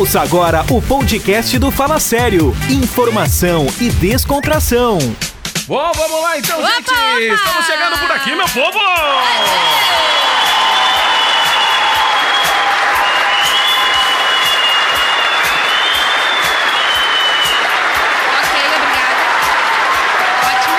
Ouça agora o podcast do Fala Sério. Informação e descontração. Bom, vamos lá então, Opa, gente! opa! Estamos chegando por aqui, meu povo! Ok, obrigada. Ótimo.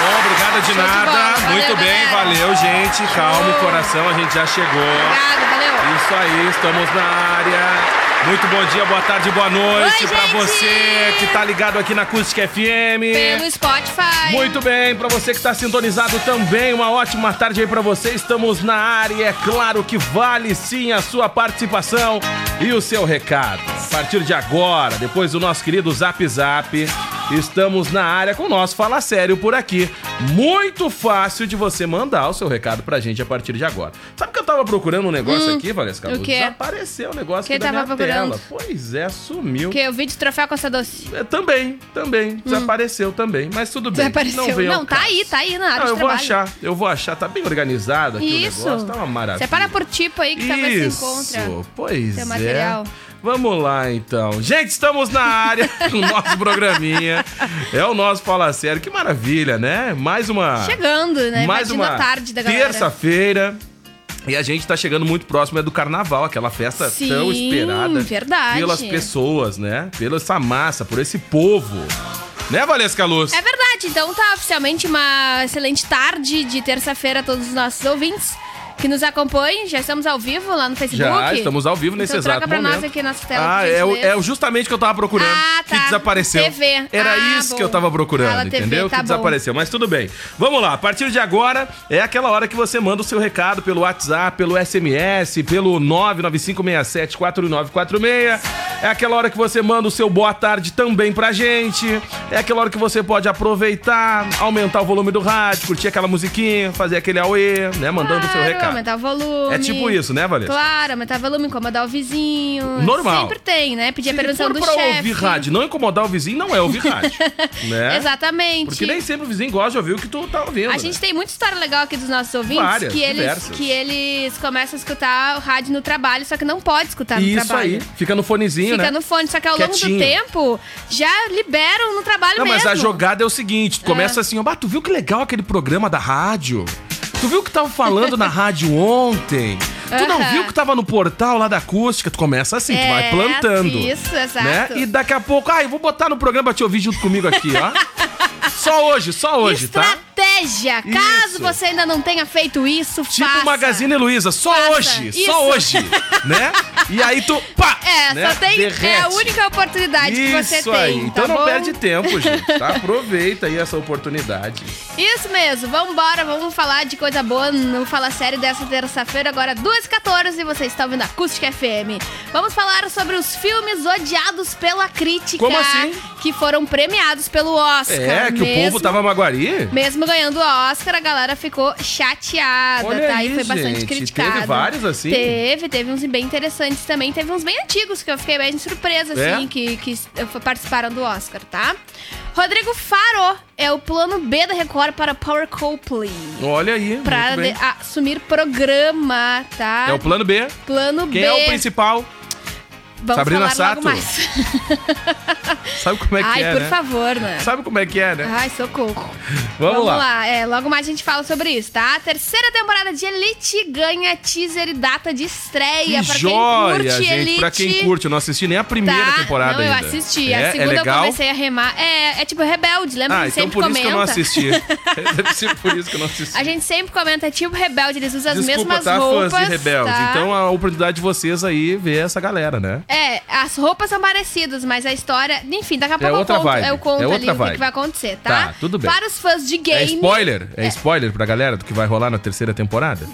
Bom, obrigada de Show de nada. bola. Valeu, Muito bem, galera. valeu, gente. Calma, coração, a gente já chegou. Obrigada, valeu. Isso aí, estamos na área. Muito bom dia, boa tarde, boa noite gente! você que tá ligado aqui na Acústica FM. Pelo Spotify. Muito bem, pra você que tá sintonizado também, uma ótima tarde aí pra você. Estamos na área e é claro que vale sim a sua participação e o seu recado. A partir de agora, depois do nosso querido Zap Zap, estamos na área com o nosso Fala Sério por aqui. Muito fácil de você mandar o seu recado pra gente a partir de agora. Sabe que eu tava procurando um negócio aqui, Valesca? Hum, o quê? Desapareceu o negócio Que aqui da tava minha procurando? tela. Pois é, sumiu. Que o vídeo de troféu Costa Doce. É, também, também. Desapareceu também. Mas tudo bem. Hum. Desapareceu. Não, Não, tá caso. aí, tá aí na área Não, eu vou achar, eu vou achar. Tá bem organizado aqui Isso. o negócio, tá uma maravilha. Separa por tipo aí que talvez Isso, você encontra. pois é. material. Vamos lá, então. Gente, estamos na área com o nosso programinha. É o nosso Fala Sério. Que maravilha, né? Mais uma... Chegando, né? Mais uma tarde da galera. terça-feira. E a gente tá chegando muito próximo é do carnaval, aquela festa Sim, tão esperada verdade. pelas pessoas, né? Pela essa massa, por esse povo. Né, Valesca Luz? É verdade, então tá oficialmente uma excelente tarde de terça-feira a todos os nossos ouvintes que nos acompanhem. Já estamos ao vivo lá no Facebook. Já, estamos ao vivo nesse então, exato troca pra momento. nós aqui nossa tela. Ah, é, o- é justamente o que eu tava procurando. Ah, tá. Que desapareceu. TV. Era Ah, isso bom. que eu tava procurando, Fala TV, entendeu? tá que bom. desapareceu. Mas tudo bem. Vamos lá. A partir de agora é aquela hora que você manda o seu recado pelo WhatsApp, pelo SMS, pelo 995674946. É aquela hora que você manda o seu boa tarde também pra gente. É aquela hora que você pode aproveitar, aumentar o volume do rádio, curtir aquela musiquinha, fazer aquele auê, né? Mandando o seu Claro, recado. Aumentar o volume. É tipo isso, né, Valesca? Claro, aumentar o volume, incomodar o vizinho. Normal. Sempre tem, né? Pedir a Se permissão for do pra chefe. ouvir rádio, não incomodar o vizinho, não é ouvir rádio. né? Exatamente. Porque nem sempre o vizinho gosta de ouvir o que tu tá ouvindo. A né? gente tem muita história legal aqui dos nossos ouvintes Várias, que eles diversas. que eles começam a escutar o rádio no trabalho, só que não pode escutar no Isso trabalho. aí, fica no fonezinho, Fica né? no fone, só que ao longo Quietinho. do tempo já liberam no trabalho Não, mesmo. mas a jogada é o seguinte: tu começa assim, ó, bah, tu viu que legal aquele programa da rádio? Tu viu que tava falando na rádio ontem? Tu não viu que tava no portal lá da acústica? Tu começa assim, tu vai É, plantando. isso, exato. Né? E daqui a pouco, ah, eu vou botar no programa pra te ouvir junto comigo aqui, ó. só hoje, só hoje, tá? Estratégia! Caso Isso. você ainda não tenha feito isso, Tipo faça. Magazine Luiza, só Faça. hoje, Isso. só hoje, né? E aí tu, pá! É, né? só tem. É a Derrete. única oportunidade que você Isso tem. aí. tá Então não bom? perde tempo, gente, tá? Aproveita aí essa oportunidade. Isso mesmo, vambora, vamos falar de coisa boa no Fala Sério dessa terça-feira, agora 2h14 e você está ouvindo a Acústica FM. Vamos falar sobre os filmes odiados pela crítica. Como assim? Que foram premiados pelo Oscar. É, que o mesmo, povo tava maguari. Mesmo ganhando o Oscar, a galera ficou chateada, Olha tá? aí, e foi bastante gente, criticado. teve vários assim? Teve, teve uns bem interessantes também. Teve uns bem antigos que eu fiquei bem surpresa, É? assim, que, que participaram do Oscar, tá? Rodrigo Faro é o plano B da Record para Power Couple. Olha aí, Pra de- assumir programa, tá? É o plano B. plano Quem B. é o principal? Vamos Sabrina falar Sato? logo mais. Sabe como é que Ai, é, por né? favor, né? Sabe como é que é, né? Ai, socorro. Vamos, lá. É, logo mais a gente fala sobre isso, tá? A terceira temporada de Elite ganha teaser e data de estreia. Que pra joia, quem curte gente. Elite. Pra quem curte, eu não assisti nem a primeira tá? temporada não, eu ainda. assisti. É, a segunda é eu legal? comecei a remar. É, é tipo Rebelde, lembra? Ah, a gente então sempre por isso comenta. que eu não assisti. Deve ser por isso que eu não assisti. A gente sempre comenta, é tipo Rebelde, eles usam as Desculpa, mesmas tá, roupas. fãs de Rebeldes. tá? Então a oportunidade de vocês aí ver essa galera, né? É, as roupas são parecidas, mas a história. Enfim, daqui a pouco outra eu conto, vibe, eu conto é outra ali o que vibe. vai acontecer, tá? Tá, tudo bem. Para os fãs de É game. spoiler? É, spoiler pra galera do que vai rolar na terceira temporada?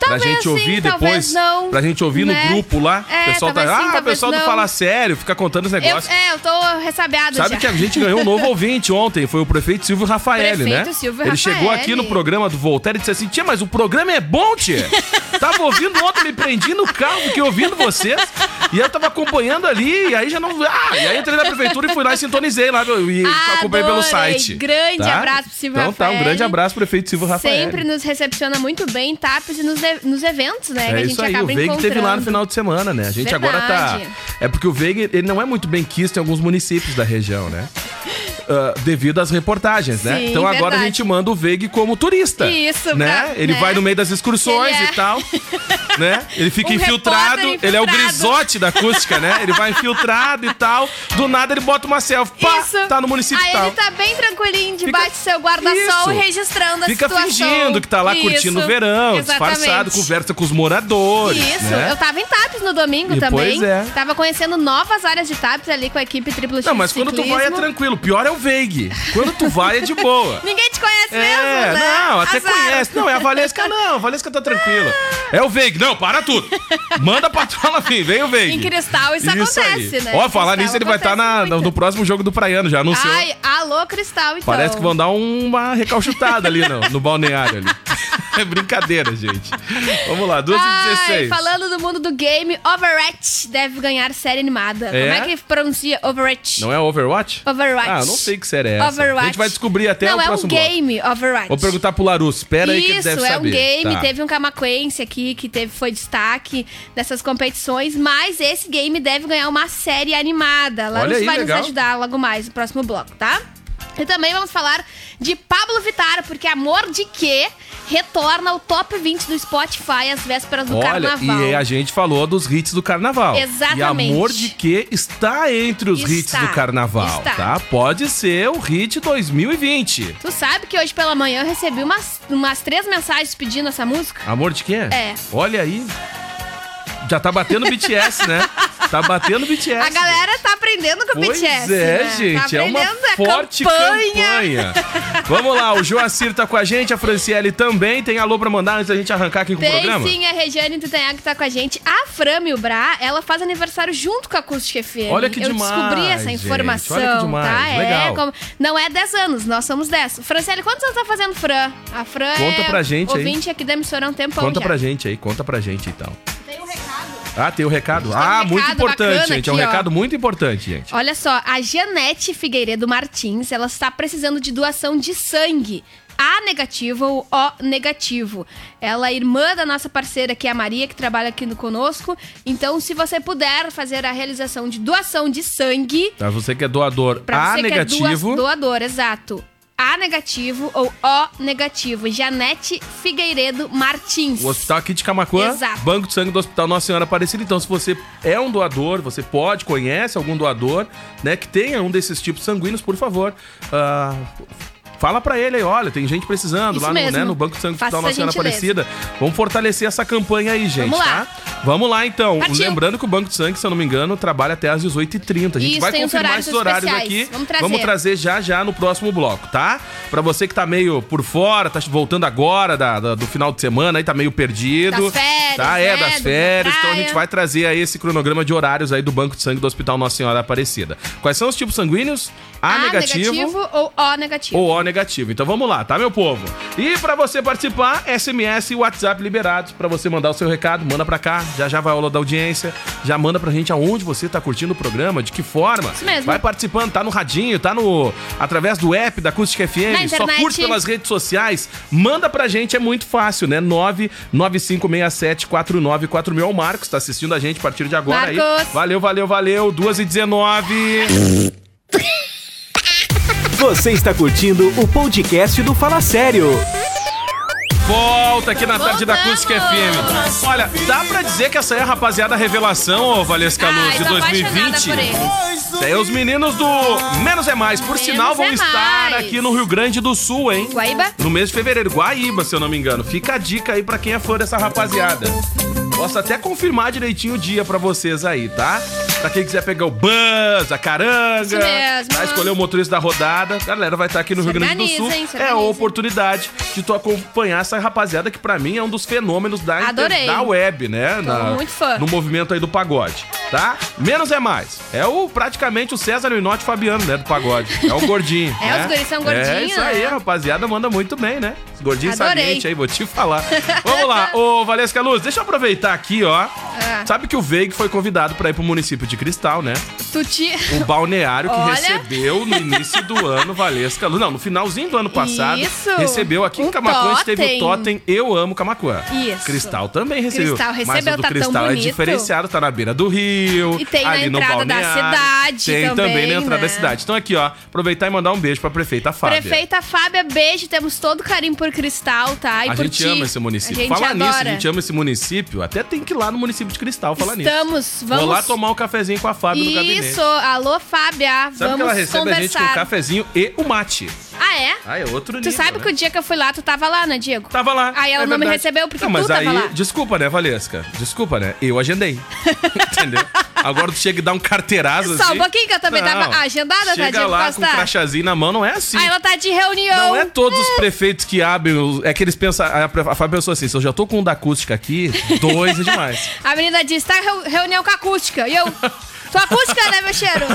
Talvez pra gente sim, ouvir depois. não, pra gente ouvir né? no grupo lá. É, o pessoal tá. sim, ah, o pessoal do não. Fala Sério, fica contando os Eu, negócios. é, eu tô ressabiado Sabe já. que a gente ganhou um novo ouvinte ontem, foi o prefeito Silvio Rafael, Prefeito né? Silvio Ele Rafaeli. chegou aqui no programa do Voltaire e disse assim: Tia, mas o programa é bom, tia. Tava ouvindo ontem, me prendi no carro, fiquei ouvindo vocês. E eu tava acompanhando ali, e aí já não. Ah, e aí entrei na prefeitura e fui lá e sintonizei lá. E acompanhei pelo site. Grande tá? abraço pro Silvio Então tá, um Rafael. grande abraço pro prefeito Silvio Rafael. Sempre nos recepciona muito bem em TAPs e nos, nos eventos, né? que a É gente isso aí, o acaba Veig encontrando. teve lá no final de semana, né? A gente agora tá. Verdade. É porque o Veig, ele não é muito bem quisto em alguns municípios da região, né? Ah, devido às reportagens, né? Sim, Então agora a gente manda o Veig como turista. Isso, né? pra- ele né? vai no meio das excursões é- e tal, né? Ele fica Um infiltrado, repórter ele é o infiltrado. grisote da acústica, né? Ele vai infiltrado e tal. Do nada ele bota uma selfie, pá, Isso. tá no município Aí tal. ele tá bem tranquilinho debaixo Fica- do seu guarda-sol Isso. registrando a Fica situação. fingindo que tá lá curtindo o Isso, verão, exatamente. disfarçado, conversa com os moradores. Isso, né? eu tava em TAPs no domingo E também. pois é. Tava conhecendo novas áreas de TAPs ali com a equipe Triplo X Não, mas quando tu vai é tranquilo. Pior é o Veig. Quando tu vai é de boa. Ninguém te conhece É, mesmo, né? não, até Azar. conhece. Não, é a Valesca, não. A Valesca tá tranquila. É o Veig. Não, para tudo. Manda a patrola vir, vem o Veig. Em Cristal isso, acontece, aí. né? Ó, falar nisso, ele vai estar acontece muito. no próximo jogo do Praiano, já anunciou. Ai, alô, Cristal, então. Parece que vão dar uma recalchutada ali no, no balneário ali. É brincadeira, gente. Vamos lá, 12 e Ai, 16. falando do mundo do game, Overwatch deve ganhar série animada. É? Como é que pronuncia Overwatch? Não é Overwatch? Overwatch. Ah, não sei que série é essa. Overwatch. A gente vai descobrir até Não, o é um próximo bloco. game, Overwatch. Vou perguntar pro Larus. Espera aí que ele Isso, deve é saber. um game. Tá. Teve um Camaquense aqui que teve, foi destaque dessas competições, mas esse game deve ganhar uma série animada. Larus Olha aí, vai legal. nos ajudar logo mais no próximo bloco, tá? E também vamos falar de Pablo Vittar, porque Amor de Quê retorna ao top 20 do Spotify às vésperas do Olha, carnaval. e a gente falou dos hits do carnaval. Exatamente. E Amor de Que está entre os hits Está, do carnaval, está. tá? Pode ser o hit 2020. Tu sabe que hoje pela manhã eu recebi umas, umas três mensagens pedindo essa música? Amor de quê? É. Olha aí. Já tá batendo BTS, né? Tá batendo BTS. A galera tá aprendendo com o Pois BTS. é, né? gente, tá é uma aprendendo, forte campanha. Vamos lá, o Joacir tá com a gente, a Franciele também. Tem alô pra mandar antes da gente arrancar aqui com o Tem programa? sim, a Regiane Tutanhago que tá com a gente. A Fran Milbra, ela faz aniversário junto com a Acústica FM. Olha que Eu demais, descobri essa gente. informação, Olha que demais, tá? legal. É, como- não é 10 anos, nós somos 10. Franciele, quantos anos tá fazendo Fran? A Fran Conta é pra gente aí. ouvinte aqui da emissora há um tempão Conta já. pra gente aí, conta pra gente então. Tem um recado. Ah, tem o recado? um Ah, muito recado importante, gente. É um aqui, ó. recado muito importante, gente. Olha só, a Janete Figueiredo Martins, ela está precisando de doação de sangue. A negativo ou O negativo. Ela é irmã da nossa parceira, que é a Maria, que trabalha aqui no conosco. Então, se você puder fazer a realização de doação de sangue, Pra você que é doador pra A você negativo, que é doa- doador, exato. A negativo ou O negativo. Janete Figueiredo Martins. o Hospital aqui de Camacuã, Exato. Banco de Sangue do Hospital Nossa Senhora Aparecida. Então, se você é um doador, você pode, conhece algum doador, né, que tenha um desses tipos sanguíneos, por favor, ah, Fala pra ele aí, olha, tem gente precisando Isso lá no, né, no Banco de Sangue do Faça Hospital Nossa Senhora. Aparecida. Vamos fortalecer essa campanha aí, gente, Vamos lá. tá? Vamos lá, então. Partiu. Lembrando que o Banco de Sangue, se eu não me engano, trabalha até às 18h30. A gente Isso, vai confirmar horários esses horários especiais. aqui. Vamos trazer. trazer já já no próximo bloco, tá? Pra você que tá meio por fora, tá voltando agora da- da- do final de semana, aí tá meio perdido. Das férias, Tá, é, né, das férias. da Então a gente vai trazer aí esse cronograma de horários aí do Banco de Sangue do Hospital Nossa Senhora Aparecida. Quais são os tipos sanguíneos? A, A negativo, negativo ou O negativo. ou O negativo. Então vamos lá, tá, meu povo? E pra você participar, SMS e WhatsApp liberados pra você mandar o seu recado, manda pra cá, já já vai aula da audiência, já manda pra gente aonde você tá curtindo o programa, de que forma. Isso mesmo. Vai participando, tá no radinho, tá no através do app da Acústica Na FM, só curte pelas redes sociais, manda pra gente, é muito fácil, né? 99567494000 é o Marcos, tá assistindo a gente a partir de agora aí. Marcos. Valeu, valeu, valeu. 2 e 19 Você está curtindo o podcast do Fala Sério. Volta aqui na tarde da! Acústica FM. Olha, dá pra dizer que essa é a rapaziada revelação, ô Valesca Luz, Ai, de tô apaixonada 2020? por eles. Isso aí, os meninos do Menos é Mais, por Menos sinal, vão é estar Mais. aqui no Rio Grande do Sul, hein? Guaíba? No mês de fevereiro, Guaíba, se eu não me engano. Fica a dica aí pra quem é fã dessa rapaziada. Posso até confirmar direitinho o dia pra vocês aí, tá? Pra quem quiser pegar o Buzz, a caranga, mesmo. tá? escolher o motorista da rodada, a galera vai estar aqui no Rio Grande do Sul. se É a oportunidade de tu acompanhar essa rapaziada que pra mim é um dos fenômenos da, inter- Adorei. da web, né? Tô muito fã. No movimento aí do pagode. Tá? Menos é mais. É o praticamente o César Minotti Fabiano, né? Do pagode. É o gordinho. É, né? os guris são gordinhos, É isso aí, né? rapaziada, manda muito bem, né? Os gordinhos Adorei. salientes aí, vou te falar. Vamos lá, ô Valesca Luz, deixa eu aproveitar aqui, ó. Ah. Sabe que o Veig foi convidado pra ir pro município de Cristal, né? Tu te... O balneário que Olha. recebeu no início do ano Valesca Luz. Não, no finalzinho do ano passado. Isso. Recebeu aqui em Camacuã, a gente teve o totem. Eu Amo Camacuã. Isso. Cristal também recebeu. Cristal Mas recebeu, o do tá Cristal é bonito. diferenciado, tá na beira do rio. E tem na entrada da cidade Tem também, também, na entrada né? da cidade. Então aqui, ó, aproveitar e mandar um beijo pra prefeita Fábia. Prefeita Fábia, beijo. Temos todo carinho por Cristal, tá? E A gente ti. ama esse município. A Falar nisso, a gente ama esse município. Até tem que ir lá no município de Cristal falar nisso. Estamos, vamos... Vou lá tomar um cafezinho com a Fábia no gabinete. Isso, alô Fábia, Sabe que vamos ela recebe a gente com conversar. cafezinho e o mate. Ah, é? Ah, é outro Tu nível, sabe né? que o dia que eu fui lá, tu tava lá, né, Diego? Tava lá. Aí ela é não me recebeu porque não, mas tu tava aí, lá. Desculpa, né, Valesca? Desculpa, né? Eu agendei. Entendeu? Agora tu chega e dá um carteiraço Só assim. um pouquinho que eu também tava agendada, tá, Chega Diego lá Costa? com um crachazinho na mão, não é assim. Aí ela tá de reunião. Não é todos os prefeitos que abrem. os- É que eles pensam. A, Fábio pensou assim: se eu já tô com um da acústica aqui, dois é demais. A menina disse, tá reu- reunião com a acústica. E eu, sou acústica, né, meu cheiro?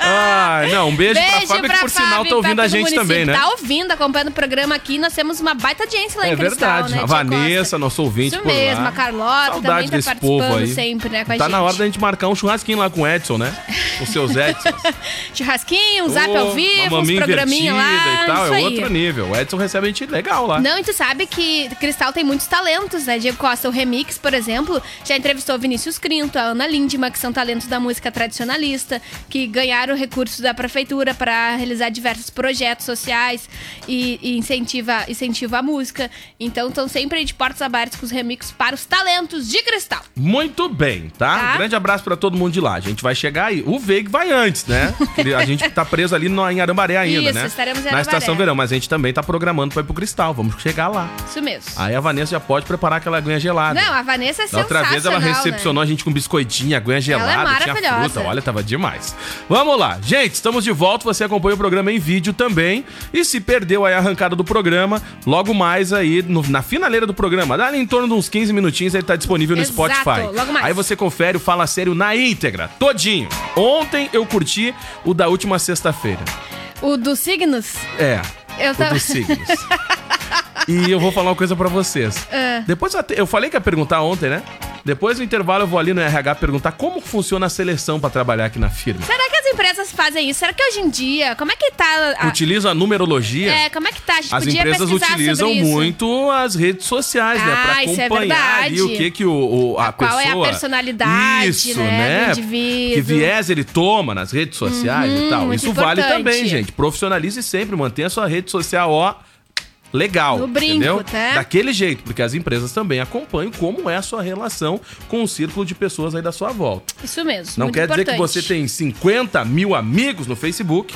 Ai, não, um beijo, pra Fábio, que por sinal Fábio, tá ouvindo pra a gente também, né? Tá ouvindo, acompanhando o programa aqui. Nós temos uma baita audiência lá É em Cristal, verdade. né, a Vanessa, nosso ouvinte Isso por mesmo, lá. a Carlota Saudade também tá participando aí. sempre, né, com a Tá gente. na hora da gente marcar um churrasquinho lá com o Edson, né? Os seus Edson. Churrasquinho, um zap Ô, ao vivo, uns programinha lá. e tal, é aí. outro nível. O Edson recebe a gente legal lá. Não, e tu sabe que Cristal tem muitos talentos, né? Diego Costa, o Remix, por exemplo, já entrevistou o Vinícius Crinto, a Ana Lindma, que são talentos da música tradicionalista, que ganharam recursos da prefeitura para realizar diversos projetos sociais e, e incentiva, incentiva a música. Então, estão sempre aí de portas abertas com os remixes para os talentos de Cristal. Muito bem, tá? Tá. Um grande abraço pra todo mundo de lá. A gente vai chegar aí. O Veig vai antes, né? A gente tá preso ali no, em Arambaré ainda, Isso, né? estaremos em Na Arambaré. estação verão, mas a gente também tá programando pra ir pro Cristal. Vamos chegar lá. Isso mesmo. Aí a Vanessa já pode preparar aquela aguinha gelada. Não, a Vanessa é Da outra vez ela sensacional, recepcionou a gente com biscoitinho, aguinha gelada, tinha maravilhosa. fruta. Olha, tava demais. Vamos lá. Gente, estamos de volta. Você acompanha o programa em vídeo também. E se perdeu aí a arrancada do programa, logo mais aí no- na finaleira do programa, dá em torno de uns 15 minutinhos, ele tá disponível no Exato, Spotify. logo mais. Aí você confere o Fala Sério na íntegra, todinho. Ontem eu curti o da última sexta-feira. O dos signos? É. Eu o tava- dos signos. E eu vou falar uma coisa pra vocês. É. Depois eu, falei que ia perguntar ontem, né? Depois do intervalo eu vou ali no RH perguntar como funciona a seleção pra trabalhar aqui na firma. Será que as empresas fazem isso? Será que hoje em dia, como é que tá... A... Utiliza a numerologia. É, como é que tá? A gente As podia empresas utilizam muito as redes sociais, né? Pra Ah, isso é acompanhar ali verdade. o que que o, o- a, Qual é a pessoa... personalidade, Isso, né, né? Que viés ele toma nas redes sociais e tal. Isso vale importante. também, gente. Profissionalize sempre, mantenha a sua rede social, ó... Legal, No brinco, entendeu? tá? Daquele jeito, porque as empresas também acompanham como é a sua relação com o círculo de pessoas aí da sua volta. Isso mesmo. Não quer dizer que importante. você tem 50 mil amigos no Facebook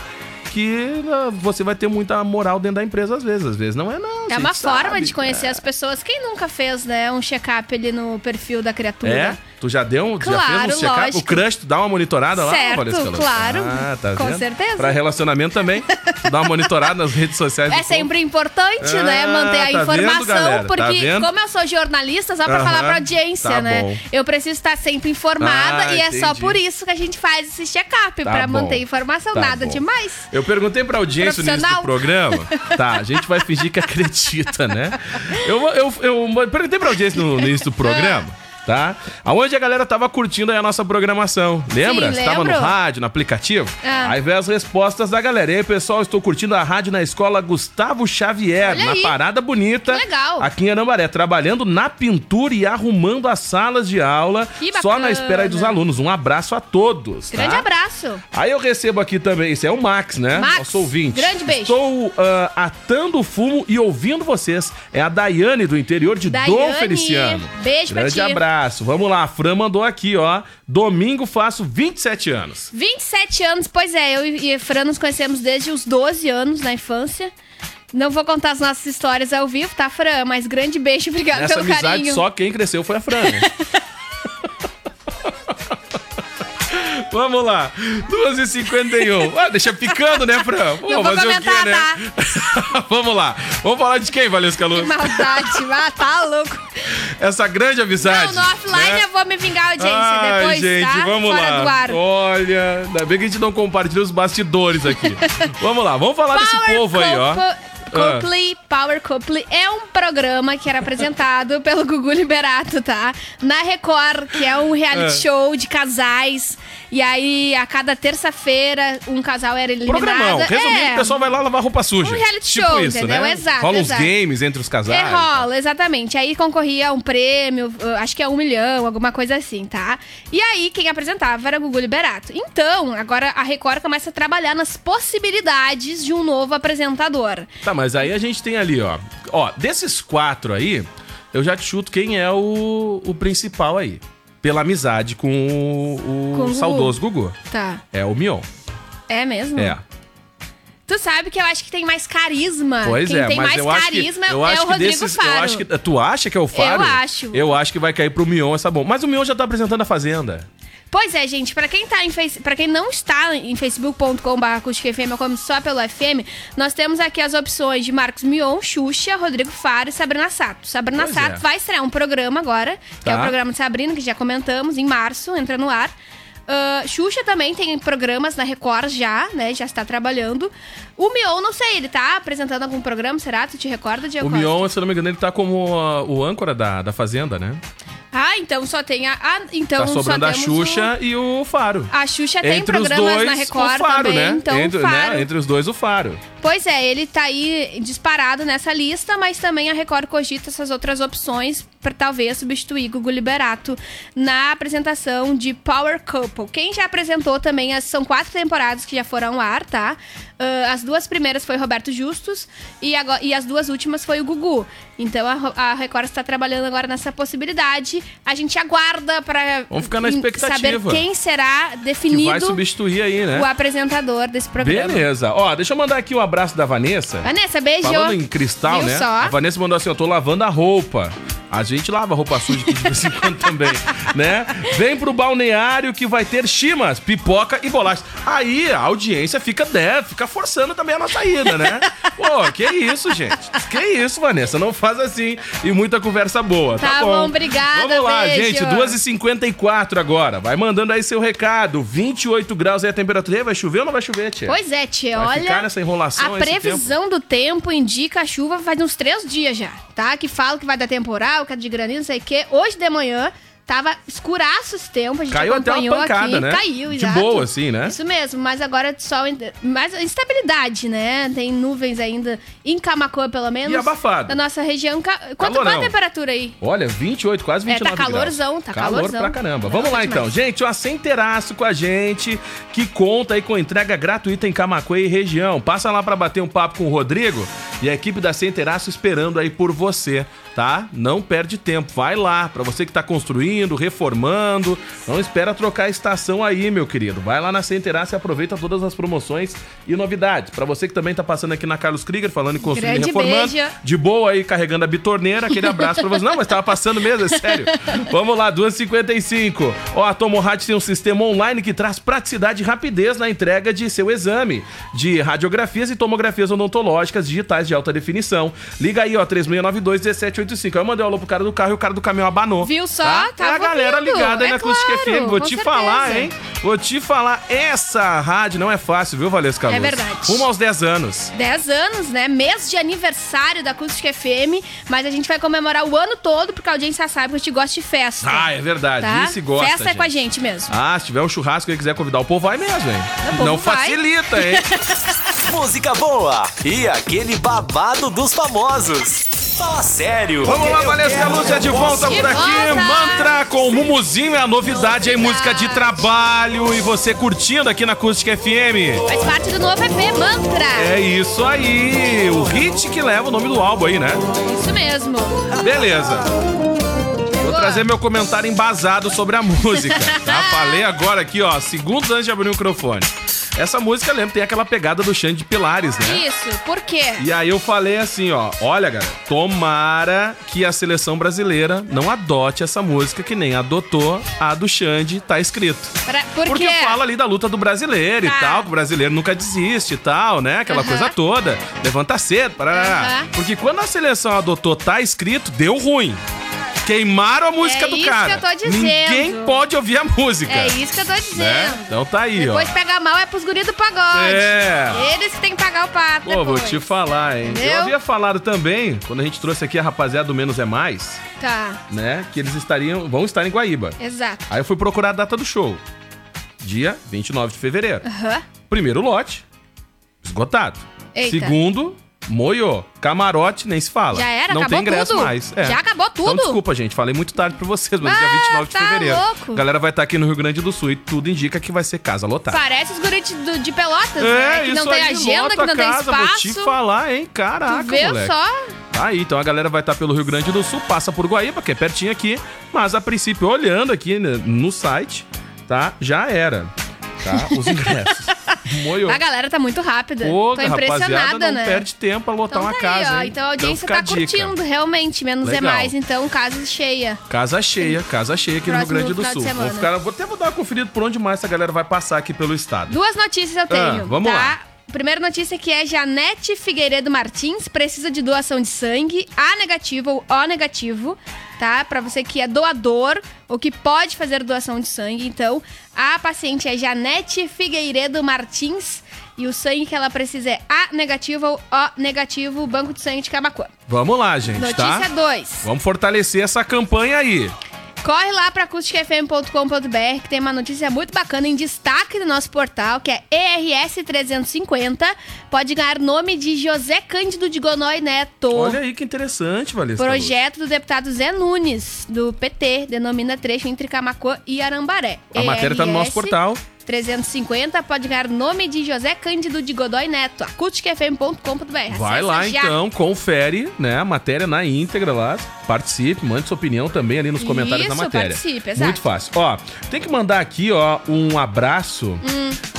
que ah, você vai ter muita moral dentro da empresa às vezes. Às vezes não é, não. É uma forma sabe. de conhecer as pessoas. Quem nunca fez, né, um check-up ali no perfil da criatura? É? Tu já deu um, já Claro, fez um check-up? O crush, tu dá uma monitorada lá? Certo, Valesca Luz? claro. Ah, tá Com vendo? certeza. Pra relacionamento também, tu dá uma monitorada nas redes sociais. É sempre importante, né? Ah, Manter a tá informação, vendo, galera? Tá porque vendo? como eu sou jornalista, só pra Aham, falar pra audiência, tá né? bom. Eu preciso estar sempre informada Ah, e é só por isso que a gente faz esse check-up, Tá pra bom. manter informação, Tá nada bom. demais. Eu perguntei pra audiência no início do programa. Tá, a gente vai fingir que acredita, né? Eu, eu, eu perguntei pra audiência no, no início do programa. Tá? Aonde a galera tava curtindo aí a nossa programação. Lembra? Sim, tava no rádio, no aplicativo? Ah. Aí veio as respostas da galera. E aí, pessoal, estou curtindo a rádio na escola Gustavo Xavier, Olha na aí. Parada Bonita. Que legal. Aqui em Arambaré, trabalhando na pintura e arrumando as salas de aula. Que Só na espera dos alunos. Um abraço a todos. Grande tá? abraço. Aí eu recebo aqui também, esse é o Max, né? Max, Nosso ouvinte. grande beijo. Estou ah, atando fumo e ouvindo vocês. É a Daiane, do interior de Dom Daiane, Feliciano. beijo pra Grande ti. abraço. Vamos lá, a Fran mandou aqui, ó. Domingo faço 27 anos. 27 anos, pois é, eu e a Fran nos conhecemos desde os 12 anos na infância. Não vou contar as nossas histórias ao vivo, tá, Fran? Mas grande beijo, obrigada Nessa pelo amizade, carinho. só quem cresceu foi a Fran, né? Vamos lá, 2h51. Ah, deixa picando, né, Fran? Pô, Não vou fazer o comentar, quê, né? Vamos lá. Vamos falar de quem, Valesca Luz? Que maldade, ah, tá louco. essa grande amizade. Não, no offline né? eu vou me vingar a audiência Ai, depois, gente, tá? vamos Fora lá. do ar. Olha, ainda bem que a gente não compartilha os bastidores aqui. vamos lá, vamos falar desse Power povo aí, ó. Ah. Couple- Couple, Power Couple é um programa que era apresentado pelo Gugu Liberato, tá? Na Record, que é um reality É. show de casais. E aí, a cada terça-feira, um casal era eliminado. Programão. Resumindo, é, o pessoal vai lá lavar roupa suja. Um reality tipo show, isso, entendeu? Né? Exato, Rola exato. uns games entre os casais. É, rola, exatamente. Aí concorria a um prêmio, acho que é um milhão, alguma coisa assim, tá? E aí, quem apresentava era Gugu Liberato. Então, agora a Record começa a trabalhar nas possibilidades de um novo apresentador. Tá, mas aí a gente tem ali, ó. Ó, desses quatro aí, eu já te chuto quem é o, o principal aí. Pela amizade com o, o Com o saudoso Gugu. Tá. É o Mion. É mesmo? É. Tu sabe que eu acho que tem mais carisma. Pois Quem é, tem mais eu acho que, carisma é o Rodrigo desses, Faro. eu acho que tu acha que é o Faro? Eu acho. Eu acho que vai cair pro Mion essa bom. Mas o Mion já tá apresentando a Fazenda. Pois é, gente, pra quem tá em face... para quem não está em facebook.com/acusticfm como só pelo FM, nós temos aqui as opções de Marcos Mion, Xuxa, Rodrigo Faro e Sabrina Sato. Sabrina Pois Sato é. vai estrear um programa agora, que é Tá. o programa de Sabrina, que já comentamos, em março, entra no ar. Ah, Xuxa também tem programas na Record já, né? Já está trabalhando. O Mion, não sei, ele tá apresentando algum programa, será? Tu te recorda de O Mion, se eu não me engano, ele tá como ah, o âncora da, da Fazenda, né? Ah, então só tem a. ah, então tá sobrando só a Xuxa e o Faro. O... A Xuxa tem Entre os programas dois, na Record o Faro, também, né? então entre, o Faro. né? Entre os dois, o Faro. Pois é, ele tá aí disparado nessa lista, mas também a Record cogita essas outras opções para talvez substituir Gugu Liberato na apresentação de Power Couple. Quem já apresentou também, as, são quatro temporadas que já foram ao ar, tá? Ah, as duas primeiras foi Roberto Justus e, agora, e as duas últimas foi o Gugu. Então a, a Record está trabalhando agora nessa possibilidade. A gente aguarda para Vamos ficar na expectativa. saber quem será Que vai definido substituir aí, né? o apresentador desse programa. Beleza. Ó, deixa eu mandar aqui o abraço da Vanessa. Vanessa, beijo. Falando em cristal, Viu né? só? A Vanessa mandou assim: eu tô lavando a roupa. A gente lava roupa suja aqui de vez em quando também, né? Vem pro balneário que vai ter chimas, pipoca e bolachas. Aí a audiência fica deve, fica forçando também a nossa ida, né? Pô, que isso, gente? Que isso, Vanessa? Não faz assim. E muita conversa boa, tá, Tá bom? bom, obrigada, Vamos lá, beijo. gente. 2h54 agora. Vai mandando aí seu recado. 28 graus aí a temperatura. Vai chover ou não vai chover, tia? Pois é, tia, Vai olha. ficar nessa enrolação A previsão do tempo indica a chuva faz uns três dias já, tá? Que fala que vai dar temporal, que é de granizo, não sei o quê. Hoje de manhã tava escuraço esse tempo, a gente Caiu até uma pancada, aqui. né? Caiu, De exato. boa, assim, né? Isso mesmo, mas agora sol. Mais instabilidade, né? Tem nuvens ainda em Camacoa, pelo menos. E abafado. Da nossa região. Quanto, Calorão. qual a temperatura aí? Olha, 28, quase 29 É, tá calorzão, tá Calor calorzão. pra caramba. Não, Vamos lá tá então. demais. Gente, ó, sem teraço com a gente, que conta aí com entrega gratuita em Camacuã e região. Passa lá pra bater um papo com o Rodrigo e a equipe da Sem Teraço esperando aí por você, tá? Não perde tempo, vai lá. Pra você que tá construindo, reformando, não espera trocar a estação aí, meu querido. Vai lá na Sem Teraço e aproveita todas as promoções e novidades. Pra você que também tá passando aqui na Carlos Krieger, falando em construir e reformando. beijo. De boa aí, carregando a bitorneira, aquele abraço pra você. Não, mas tava passando mesmo, é sério. Vamos lá, 2h55. Ó, a Tomohat tem um sistema online que traz praticidade e rapidez na entrega de seu exame de radiografias e tomografias odontológicas digitais de alta definição. Liga aí, ó, 3692-1785. Aí eu mandei um alô pro cara do carro e o cara do caminhão abanou. Viu só? Tá? Tava é a galera ouvindo. ligada aí É na Acústica claro, FM. Vou te certeza. falar, hein? Vou te falar, essa rádio não é fácil, viu, Valesca Luz? É verdade. Rumo aos 10 anos. 10 anos, né? Mês de aniversário da Acústica FM, mas a gente vai comemorar o ano todo, porque a audiência sabe que a gente gosta de festa. Ah, é verdade. tá? Isso gosta, Festa é gente. com a gente mesmo. Ah, se tiver um churrasco e quiser convidar o povo, vai mesmo, hein? O povo Não vai. facilita, hein? Música boa e aquele babado dos famosos. Fala sério. Vamos lá, Valesca Lúcia de volta por aqui. volta. Mantra com Mumuzinho é a novidade aí, música de trabalho. E você curtindo aqui na Acústica FM. Faz parte do novo EP Mantra. É isso aí. O hit que leva o nome do álbum aí, né? Isso mesmo. Beleza. Vou trazer meu comentário embasado sobre a música, tá? Falei agora aqui, ó, segundos antes de abrir o microfone. Essa música, lembra, tem aquela pegada do Xande de Pilares, né? Isso, por quê? E aí eu falei assim, ó, olha, galera, tomara que a seleção brasileira não adote essa música que nem adotou a do Xande, tá escrito. Pra- por Porque quê? fala ali da luta do brasileiro Tá. e tal, que o brasileiro nunca desiste e tal, né? Aquela Aham. coisa toda. Levanta cedo, parará. Aham. Porque quando a seleção adotou tá escrito, deu ruim. Queimaram a música É do isso cara. que eu tô dizendo. Ninguém pode ouvir a música. É isso que eu tô dizendo. Né? Então tá aí, Depois ó. pega mal é pros guris do pagode. É. Eles que tem que pagar o pato Pô, vou depois. te falar, hein? Entendeu? Eu havia falado também, quando a gente trouxe aqui a rapaziada do Menos é Mais, Tá, né? Que eles estariam, vão estar em Guaíba. exato. Aí eu fui procurar a data do show. Dia 29 de fevereiro. Aham. Primeiro lote, esgotado. Eita. Segundo, moiô. Camarote, nem se fala. Já era, Não acabou tem ingresso tudo. mais. É. Já acabou Então, tudo. desculpa, gente. Falei muito tarde pra vocês, mas Ah, dia 29 de tá fevereiro. louco. A galera vai estar aqui no Rio Grande do Sul e tudo indica que vai ser casa lotada. Parece os guris de, de Pelotas, né? É, Que isso não tem aí, agenda, que não a tem casa, Vou te espaço. falar, hein? Caraca, Tu vê moleque. só? Tá aí, então a galera vai estar pelo Rio Grande do Sul, passa por Guaíba, que é pertinho aqui, mas a princípio, olhando aqui né, no site, tá? Já era, tá? Os ingressos. Moiou. A galera tá muito rápida. Pô, Tô impressionada, não né? perde tempo pra lotar Então uma tá casa, aí, ó. hein? Então a audiência fica tá a curtindo, realmente. Menos é Legal. mais. Então, casa cheia. Casa cheia, casa cheia aqui no Rio Próximo Grande do Sul. Vou, ficar, vou até vou dar uma conferida por onde mais essa galera vai passar aqui pelo estado. Duas notícias eu tenho. Ah, vamos tá? lá. Primeira notícia que é Janete Figueiredo Martins precisa de doação de sangue A negativo ou O negativo, tá? Pra você que é doador ou que pode fazer doação de sangue. Então, a paciente é Janete Figueiredo Martins e o sangue que ela precisa é A negativo ou O negativo, Banco de Sangue de Camacuã. Vamos lá, gente, Notícia tá? 2. Vamos fortalecer essa campanha aí. Corre lá para acusticfm.com.br que tem uma notícia muito bacana em destaque no nosso portal, que é ERS 350. Pode ganhar nome de José Cândido de Gonói Neto. Olha aí que interessante, Valesca. Projeto do deputado Zé Nunes, do PT, denomina trecho entre Camacuã e Arambaré. A matéria tá no nosso ERS portal. 350 pode ganhar nome de José Cândido de Godoy Neto. acusticfm.com.br. Vai lá Acessa já. então, confere, né, a matéria na íntegra lá, participe, mande sua opinião também ali nos comentários da Isso, matéria. participe, exato. Muito fácil. Ó, tem que mandar aqui, ó, um abraço,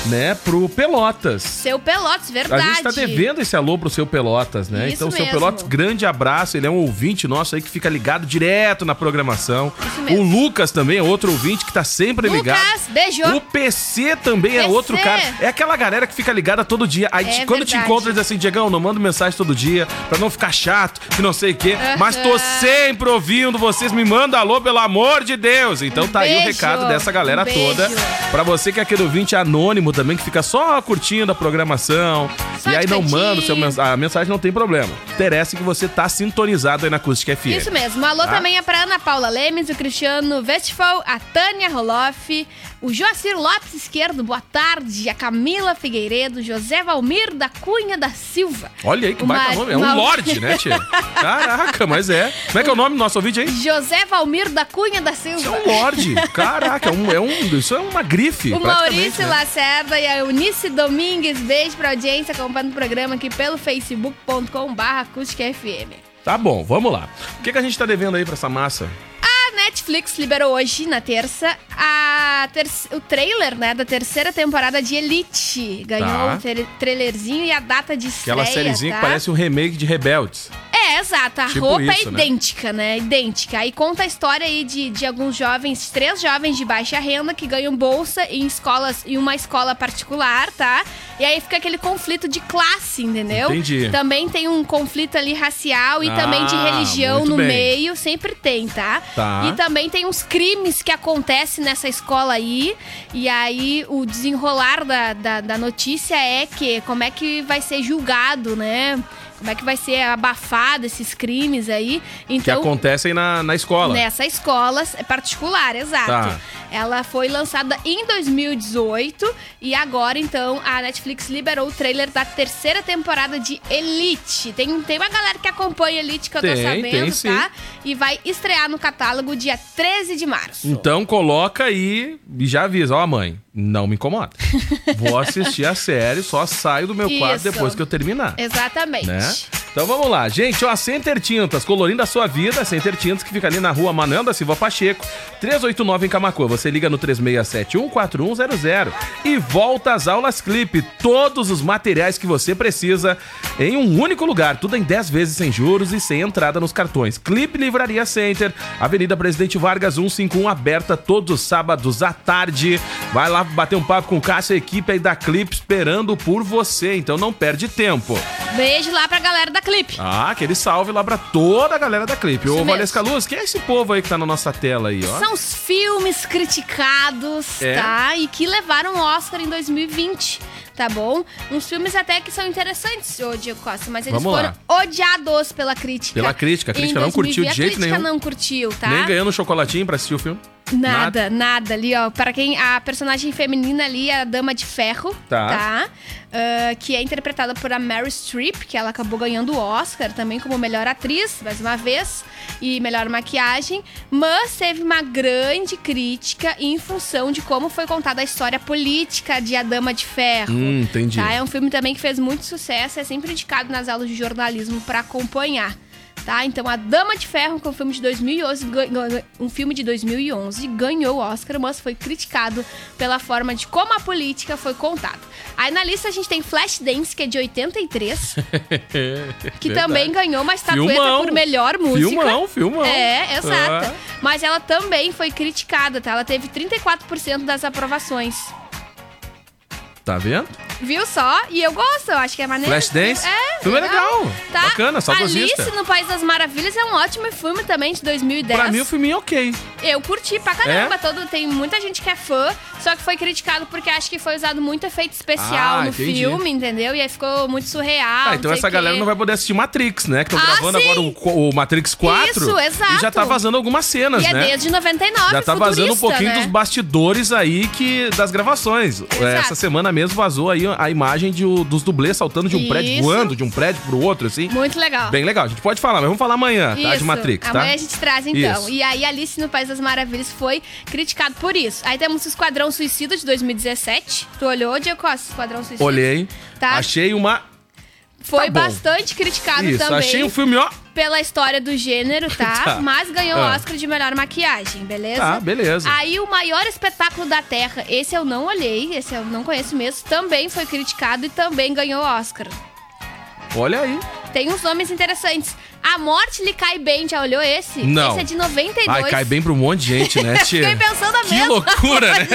né, pro Pelotas. Seu Pelotas, A verdade. gente tá devendo esse alô pro seu Pelotas, né? Isso então, seu mesmo. Pelotas, grande abraço. Ele é um ouvinte nosso aí que fica ligado direto na programação. Isso mesmo. O Lucas também é outro ouvinte que tá sempre ligado. Lucas, beijo. O PC também é PC. outro cara. É aquela galera que fica ligada todo dia. Aí É te- quando te verdade. encontra, diz assim: Diegão, não mando mensagem todo dia pra não ficar chato, que não sei o quê. Mas tô sempre ouvindo vocês. Me manda alô, pelo amor de Deus. Então Um tá aí o beijo. recado dessa galera Um beijo. toda. Pra você que é aquele ouvinte anônimo também, que fica só curtindo a programação. Só e aí não cantinho. manda seu mens- a mensagem, não tem problema. Interessa que você tá sintonizado aí na Acústica FM. Isso mesmo. Alô Tá? também é pra Ana Paula Lemes, o Cristiano Westphal, a Tânia Roloff, o Joacir Lopes Esquerdo, boa tarde, a Camila Figueiredo, José Valmir da Cunha da Silva. Olha aí que O baita nome. É um lorde, né, tia? Caraca, mas é. Como é que é o nome do nosso ouvinte aí? José Valmir da Cunha da Isso é Silva. um lorde. Caraca, é um, é um, isso é uma grife. O Maurício né? Lacerda e a Eunice Domingues, beijo pra audiência, acompanhando o programa aqui pelo facebook.com.br acústica FM. Tá bom, vamos lá. O que, que a gente tá devendo aí pra essa massa? Netflix liberou hoje, na terça, ter- o trailer né, da terceira temporada de Elite. Ganhou Tá. o tra- trailerzinho e a data de estreia, Aquela sériezinha tá? que parece um remake de Rebeldes. É, exato. A Tipo roupa isso, é né? idêntica, né? Idêntica. Aí conta a história aí de, de alguns jovens, três jovens de baixa renda que ganham bolsa em escolas, em uma escola particular, tá? E aí fica aquele conflito de classe, entendeu? Entendi. Também tem um conflito ali racial e Ah, também de religião muito no bem. meio, sempre tem, tá? Tá. E também tem uns crimes que acontecem nessa escola aí. E aí o desenrolar da, da, da notícia é que como é que vai ser julgado, né? Como é que vai ser abafado esses crimes aí. Que Então, acontecem na, na escola. Nessa escola é particular, exato. Tá. Ela foi lançada em 2018 e agora, então, a Netflix liberou o trailer da terceira temporada de Elite. Tem, tem uma galera que acompanha Elite que eu tô Tem, sabendo, tem sim. tá? E vai estrear no catálogo dia 13 de março. Então coloca aí e já avisa, ó mãe, não me incomoda. Vou assistir a série, só saio do meu quarto Isso. depois que eu terminar. Exatamente. né? Então vamos lá, gente, ó, Center Tintas, colorindo a sua vida, Center Tintas que fica ali na rua Manuel da Silva Pacheco, 389 em Camacuã. Você liga no 36714100 e volta às aulas Clipe, todos os materiais que você precisa em um único lugar, tudo em 10 vezes sem juros e sem entrada nos cartões. Clipe Livraria Center, Avenida Presidente Vargas 151, aberta todos os sábados à tarde. Vai lá bater um papo com o Cássio, a equipe aí da Clipe esperando por você, então não perde tempo. Beijo lá pra galera da Clipe. Ah, aquele salve lá pra toda a galera da clipe. Ô. Valesca Luz, quem é esse povo aí que tá na nossa tela aí, ó? São os filmes criticados, É? tá? E que levaram o Oscar em 2020, tá bom? Uns filmes até que são interessantes, ô Diego Costa, mas eles Vamos foram odiados pela crítica. Pela crítica, a crítica não curtiu de 2020. jeito A crítica nenhum. não curtiu, tá? Nem ganhando um chocolatinho pra assistir o filme? Nada, nada, ali, ó. Para quem a personagem feminina ali é a Dama de Ferro, Tá. tá? Ah, que é interpretada por a Mary Streep, que ela acabou ganhando o Oscar também como melhor atriz, mais uma vez, e melhor maquiagem, mas teve uma grande crítica em função de como foi contada a história política de A Dama de Ferro. Hum, entendi. Tá? É um filme também que fez muito sucesso, é sempre indicado nas aulas de jornalismo para acompanhar. Tá? Então, A Dama de Ferro, que é um filme de 2011, ganhou- um filme de 2011, ganhou o Oscar, mas foi criticado pela forma de como a política foi contada. Aí na lista a gente tem Flashdance, que é de 83, que também ganhou uma estatueta Filmão. por melhor música. Filmão, filmão. É, exato. Ah. Mas ela também foi criticada, tá? Ela teve 34% das aprovações. Tá vendo? Viu só? E eu gosto, eu acho que é maneiro. Flashdance? É, Filme legal. Tá? Bacana, saudosista. Alice no País das Maravilhas é um ótimo filme também, de 2010. Pra mim o filminho é ok. Eu curti pra caramba, É? todo, tem muita gente que é fã, só que foi criticado porque acho que foi usado muito efeito especial Ah, no entendi. filme, entendeu? E aí ficou muito surreal. Ah, então essa galera não vai poder assistir Matrix, né? Que estão Ah, gravando sim. agora o, o Matrix 4. Isso, exato. E já tá vazando algumas cenas, E é né? desde 99, Já tá vazando um pouquinho né? dos bastidores aí que das gravações. Essa semana mesmo vazou aí a imagem de, dos dublês saltando de um prédio, Isso. voando de um prédio pro outro, assim. Muito legal. Bem legal. A gente pode falar, mas vamos falar amanhã, tá? De Isso. Matrix, tá? Amanhã a gente traz então. Isso. E aí Alice no País das Maravilhas foi criticado por isso. Aí temos o Esquadrão Suicida de 2017. Tu olhou, Diego Costa, Esquadrão Suicida? Olhei. Tá. Achei uma. Foi tá bastante criticado Isso, também. achei um filme, ó. Pela história do gênero, tá? Tá. Mas ganhou o Ah. Oscar de melhor maquiagem, beleza? Tá, beleza. Aí o maior espetáculo da Terra, esse eu não olhei, esse eu não conheço mesmo, também foi criticado e também ganhou o Oscar. Olha aí. Tem uns nomes interessantes. A Morte lhe cai bem, já olhou esse? Não. Esse é de 92. Ai, cai bem pra um monte de gente, né, tia? Fiquei pensando a Que mesma loucura, né?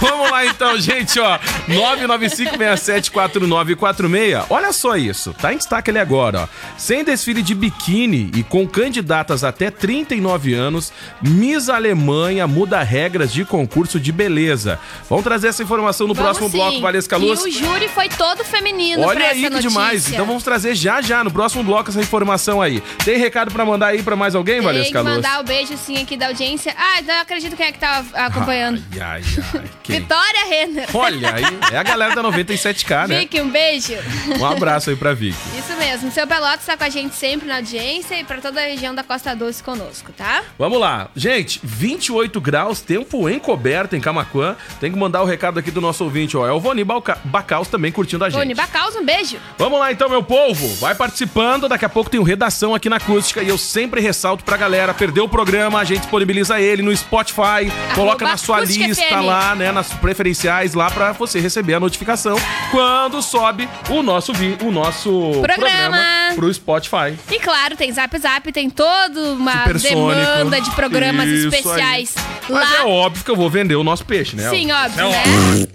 Vamos lá então, gente, ó. 995674946. Olha só isso. Tá em destaque ali agora, ó. Sem desfile de biquíni e com candidatas até 39 anos, Miss Alemanha muda regras de concurso de beleza. Vamos trazer essa informação no Vamos próximo sim, bloco, Valesca Luz. E o júri foi todo feminino Olha aí que demais. notícia. Então vamos trazer já já no próximo bloco essa informação aí. Tem recado pra mandar aí pra mais alguém, Tem Valesca que Luz? mandar o beijo sim aqui da audiência. Ah, não acredito quem é que tá acompanhando. Ai, ai, ai. Quem? Vitória Renner. Olha aí, é a galera da 97K, né? Vicky, um beijo. Um abraço aí pra Vicky. Isso mesmo. Seu Pelotas tá com a gente sempre na audiência e pra toda a região da Costa Doce conosco, tá? Vamos lá. Gente, 28 graus, tempo encoberto em Camaquã. Tem que mandar o recado aqui do nosso ouvinte, ó. É o Voni Balca- Bacaus também curtindo a gente. Tony Bacaus, um beijo. Vamos lá então, meu povo. Vai participando. Daqui a pouco tem o Redação aqui na Acústica. E eu sempre ressalto pra galera: perdeu o programa, a gente disponibiliza ele no Spotify. coloca na sua lista FM. lá, né? Nas preferenciais lá pra você receber a notificação quando sobe o nosso, vi o nosso Programa. pro Spotify. E claro, tem Zap Zap, tem toda uma demanda de programas Isso aí. especiais Mas lá. é óbvio que eu vou vender o nosso peixe, né? Sim, óbvio, É né?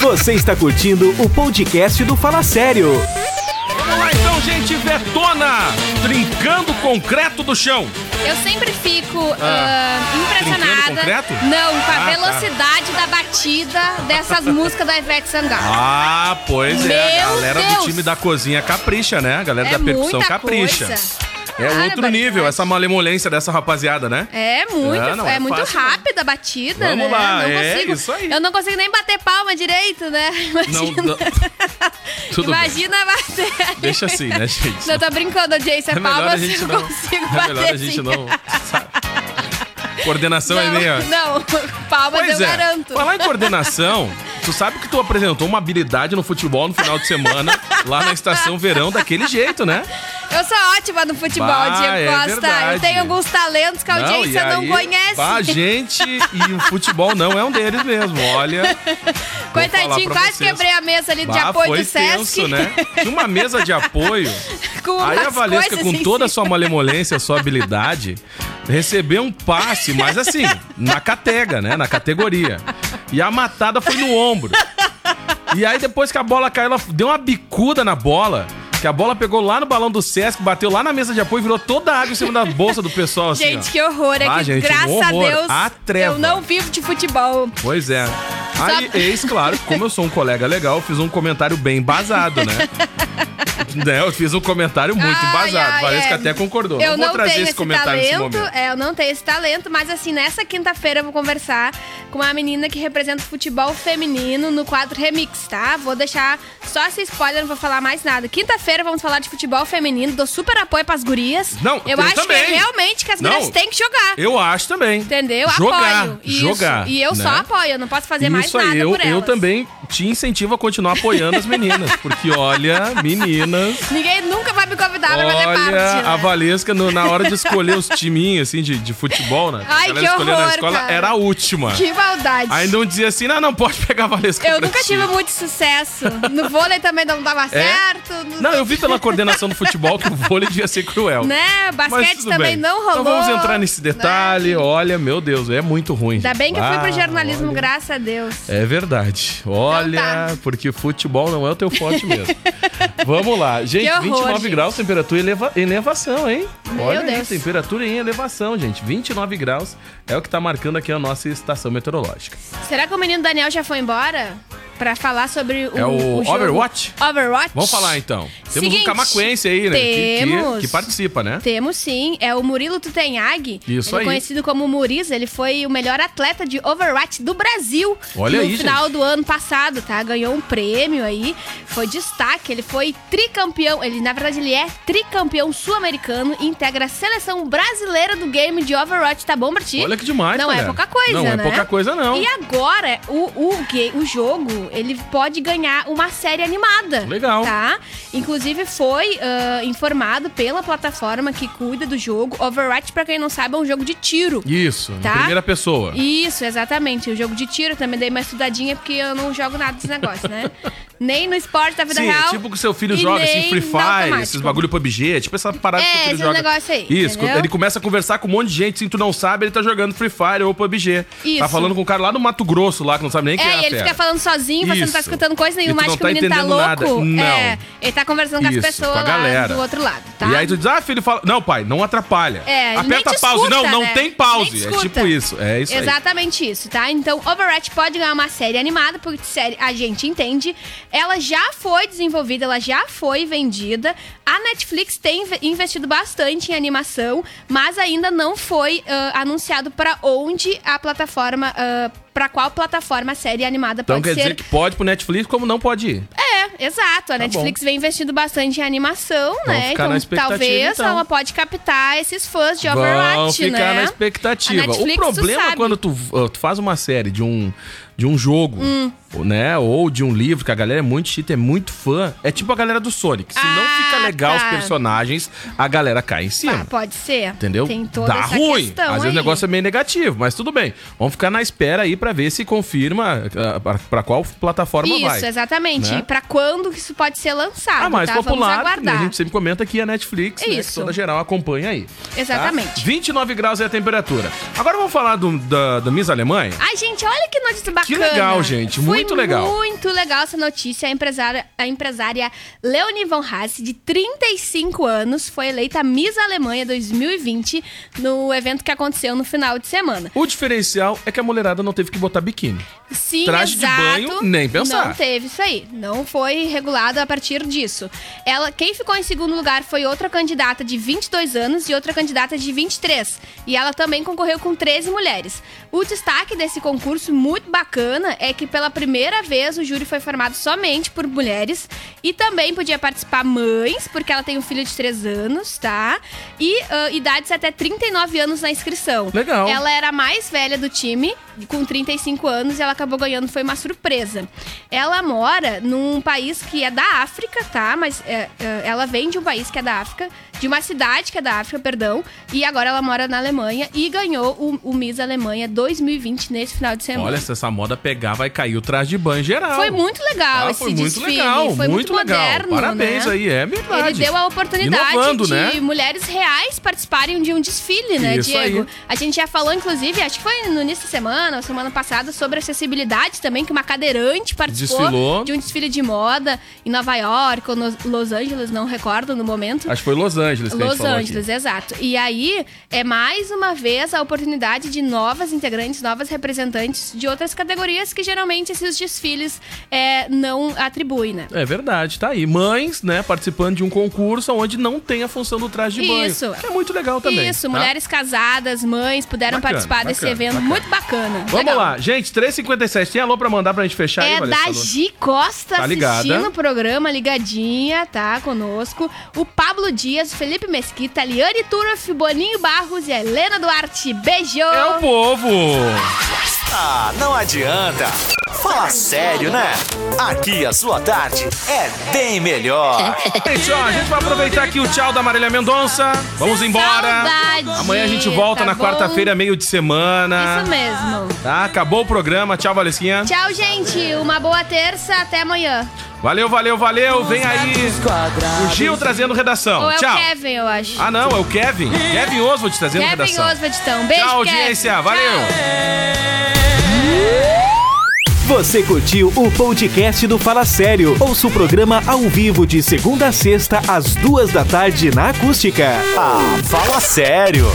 Você está curtindo o podcast do Fala Sério. Vamos lá então, gente. Vetona, trincando concreto do chão. Eu sempre fico Ah. ah, impressionada. Não, com a Ah, tá. velocidade da batida dessas músicas da Ivete Sangalo. Ah, pois é. A Meu galera do Deus. time da cozinha capricha, né? A galera é da percussão capricha. coisa. É outro Barbaridade. nível, essa malemolência dessa rapaziada, né? É muito, Ah, não é é muito fácil, não. rápida a batida, Vamos né? lá, não é consigo, isso aí. Eu não consigo nem bater palma direito, né? Não, Imagina, não. Tudo bem. imagina bater. Deixa assim, né, gente? Não, tô brincando, audiência. É melhor palmas a gente eu não. consigo É bater melhor a gente sim. não. sabe? Coordenação é Não, meia. não, palmas Pois eu é. garanto. Falar em coordenação, tu sabe que tu apresentou uma habilidade no futebol no final de semana, lá na estação verão, daquele jeito, né? Eu sou ótima no futebol, Bah, Diego é Costa. verdade. Eu tenho alguns talentos que a audiência não, e aí, conhece. A gente e o futebol não é um deles mesmo. Olha. Coitadinho, quase vocês. quebrei a mesa ali de Bah, apoio foi do Sesc. tenso, né? Tinha uma mesa de apoio. Com Aí a Valesca, com toda a sua malemolência, a sua habilidade, recebeu um passe, mas assim, na catega, né? Na categoria. E a matada foi no ombro. E aí, depois que a bola caiu, ela deu uma bicuda na bola. Que a bola pegou lá no balão do Sesc, bateu lá na mesa de apoio e virou toda a água em cima da bolsa do pessoal, assim, gente, ó. que horror. É Ah, que, gente, um graças horror. a Deus, A treva. eu não vivo de futebol. Pois é. Aí, eis, claro, como eu sou um colega legal, fiz um comentário bem embasado, né? né? Eu fiz um comentário muito Ai, embasado. ai, Valesca é. até concordou. Eu não vou não trazer tenho esse comentário nesse talento, momento. é, eu não tenho esse talento, mas assim, nessa quinta-feira eu vou conversar com uma menina que representa o futebol feminino no quadro Remix, tá? Vou deixar só esse spoiler, não vou falar mais nada. Quinta-feira vamos falar de futebol feminino, dou super apoio pras gurias. Não, eu eu acho também. que realmente que as Não. gurias têm que jogar. Eu acho também. Entendeu? Jogar, apoio. Isso. jogar. E eu né? só apoio, eu não posso fazer mais Isso nada aí, eu, por elas. eu também te incentivo a continuar apoiando as meninas. Porque, olha, meninas. Ninguém nunca vai me convidar pra fazer parte. Olha, né? a Valesca, no- na hora de escolher os timinhos, assim, de, de futebol, né? Ai, que escolheu na horror, escola, cara. era a última. Que maldade. Aí não dizia assim, não, não pode pegar a Valesca Eu nunca ti. tive muito sucesso. No vôlei também não dava certo. no- É? Não, eu vi pela coordenação do futebol que o vôlei devia ser cruel. Né? Basquete também bem. não rolou. Então vamos entrar nesse detalhe. né? Olha, meu Deus, é muito ruim. Ainda bem que eu fui pro Ah, jornalismo, olha. graças a Deus. É verdade. Olha, Então tá. porque futebol não é o teu forte mesmo. Vamos lá. Gente, horror, 29 gente. graus, temperatura eleva em elevação, hein? Meu Olha aí, Deus. temperatura em elevação, gente. 29 graus é o que tá marcando aqui a nossa estação meteorológica. Será que o menino Daniel já foi embora? Pra falar sobre o. É o jogo? Overwatch? Overwatch? Vamos falar então. Temos Seguinte, um camacuense aí, né? que- Que, temos. que participa, né? Temos sim, é o Murilo Tutenhag. Isso ele aí. conhecido como Muriza, ele foi o melhor atleta de Overwatch do Brasil Olha no aí, final do ano passado, tá? Ganhou um prêmio aí, foi destaque, ele foi tricampeão, ele na verdade ele é tricampeão sul-americano e integra a seleção brasileira do game de Overwatch, tá bom pra ti? Olha que demais, Não é pouca coisa, Não né? é pouca coisa, não. E agora, o, o, o jogo, ele pode ganhar uma série animada. Legal. Tá? Inclusive, foi ah, informado pela plataforma que cuida do jogo. Overwatch, pra quem não sabe, é um jogo de tiro. Isso, Tá? primeira pessoa. Isso, exatamente. O jogo de tiro também dei uma estudadinha porque eu não jogo nada desse negócio, né? nem no esporte da vida Sim, real. é tipo que o seu filho joga, assim, Free Fire, esses bagulho PUBG, é tipo essa parada que É, o seu filho esse joga. negócio aí, Isso, entendeu? ele começa a conversar com um monte de gente, se tu não sabe, ele tá jogando Free Fire ou PUBG. Isso. Tá falando com um cara lá no Mato Grosso, lá, que não sabe nem quem é É, e ele fica falando sozinho, você não tá Isso. escutando coisa nenhuma, acha não que o tá menino tá louco. nada. Não. É, ele tá conversando com Isso, as pessoas com galera. do outro lado, tá? E aí tu diz, ah, filho, fala. Não, pai, não atrapalha. É, Aperta pause. escuta, não, não né? tem pause. É tipo isso. É isso. Exatamente isso, tá? Então, Overwatch pode ganhar uma série animada, porque série a gente entende. Ela já foi desenvolvida, ela já foi vendida. A Netflix tem inve- investido bastante em animação, mas ainda não foi ah, anunciado pra onde a plataforma, ah, pra qual plataforma a série animada Então pode quer ser. dizer que pode pro Netflix, como não pode ir. É, exato. A Tá Netflix vem investindo bastante em animação, né? ficar Então, talvez então. ela pode captar esses fãs de Overwatch, Vão ficar né? na expectativa. Netflix, o problema tu é quando tu, uh, tu faz uma série de um, de um jogo, né? Ou de um livro, que a galera é muito chita, é muito fã. É tipo a galera do Sonic. Se não Ah, fica legal os tá. personagens, a galera cai em cima. Ah, pode ser. Entendeu? Tem toda Dá ruim. questão Às vezes aí. o negócio é meio negativo, mas tudo bem. Vamos ficar na espera aí pra ver se confirma pra- pra qual plataforma Isso, vai. exatamente. né? E pra quando que isso pode ser lançado, A mais tá? popular, né, a gente sempre comenta aqui a Netflix, né, que Isso. toda geral acompanha aí. tá? Exatamente. 29 graus é a temperatura. Agora vamos falar do, da, da Miss Alemanha? Ai, gente, olha que notícia bacana. legal, gente, muito legal. muito legal essa notícia. A empresária, a empresária Leonie von Hasse, de 35 anos, foi eleita Miss Alemanha 2020 no evento que aconteceu no final de semana. O diferencial é que a mulherada não teve que botar biquíni. Sim, Traje de exato. banho, nem pensar. Não teve isso aí. Não foi regulado a partir disso. Ela, quem ficou em segundo lugar foi outra candidata de 22 anos e outra candidata de 23. E ela também concorreu com 13 mulheres. O destaque desse concurso muito bacana é que pela primeira vez o júri foi formado somente por mulheres e também podia participar mães, porque ela tem um filho de 3 anos, tá? E ah, idades até 39 anos na inscrição. Legal. Ela era a mais velha do time, com 35 anos, e ela acabou ganhando, foi uma surpresa. Ela mora num país que é da África, tá? Mas é, é, ela vem de um país que é da África, de uma cidade que é da África, perdão, e agora ela mora na Alemanha e ganhou o, o Miss Alemanha 2020 nesse final de semana. Olha, se essa moda pegar, vai cair o traje de banho geral. Foi muito legal Ah, esse foi muito desfile. legal, foi muito, legal. moderno, Parabéns né? aí, é verdade. Ele deu a oportunidade Inovando, de né? mulheres reais participarem de um desfile, né, Isso Diego? aí. A gente já falou, inclusive, acho que foi no início da semana, ou semana semana passada sobre acessibilidade também, que uma cadeirante participou Desfilou. de um desfile de moda em Nova York ou Los Angeles, não recordo no momento. Acho que foi Los Angeles que Los. Angeles, exato. E aí é mais uma vez a oportunidade de novas integrantes, novas representantes de outras categorias que geralmente esses desfiles é, não atribuem, né? É verdade, tá aí. Mães, né, participando de um concurso onde não tem a função do traje de banho. Isso. Que é muito legal também. Isso, tá? mulheres casadas, mães puderam Bacana, participar desse bacana, evento bacana. muito bacana. Vamos Legal. lá, gente, 3h57. Tem alô pra mandar pra gente fechar aí, É Vanessa? da? Gi Costa Tá assistindo o programa, ligadinha, tá? Conosco. O Pablo Dias, o Felipe Mesquita, Liane Turaf, Boninho Barros e a Helena Duarte. Beijo! É o povo! Ah, não adianta. Fala sério, né? Aqui a sua tarde é bem melhor. Gente, ó, a gente vai aproveitar aqui o tchau da Marília Mendonça. Vamos embora. Saudade, Amanhã a gente volta tá na quarta-feira, meio de semana. Isso mesmo. Tá? Acabou o programa. Tchau, Valesquinha. Tchau, gente. Uma boa terça. Até amanhã. Valeu, valeu, valeu. Vem aí o Gil trazendo redação. Ou é Tchau. o Kevin, eu acho. Ah, não, é o Kevin. Kevin Oswald trazendo Kevin redação. Oswald, então. Beijo, Tchau, Kevin. audiência. Valeu. Você curtiu o podcast do Fala Sério? Ouça o programa ao vivo de segunda a sexta, às duas da tarde na Acústica. Ah, fala sério.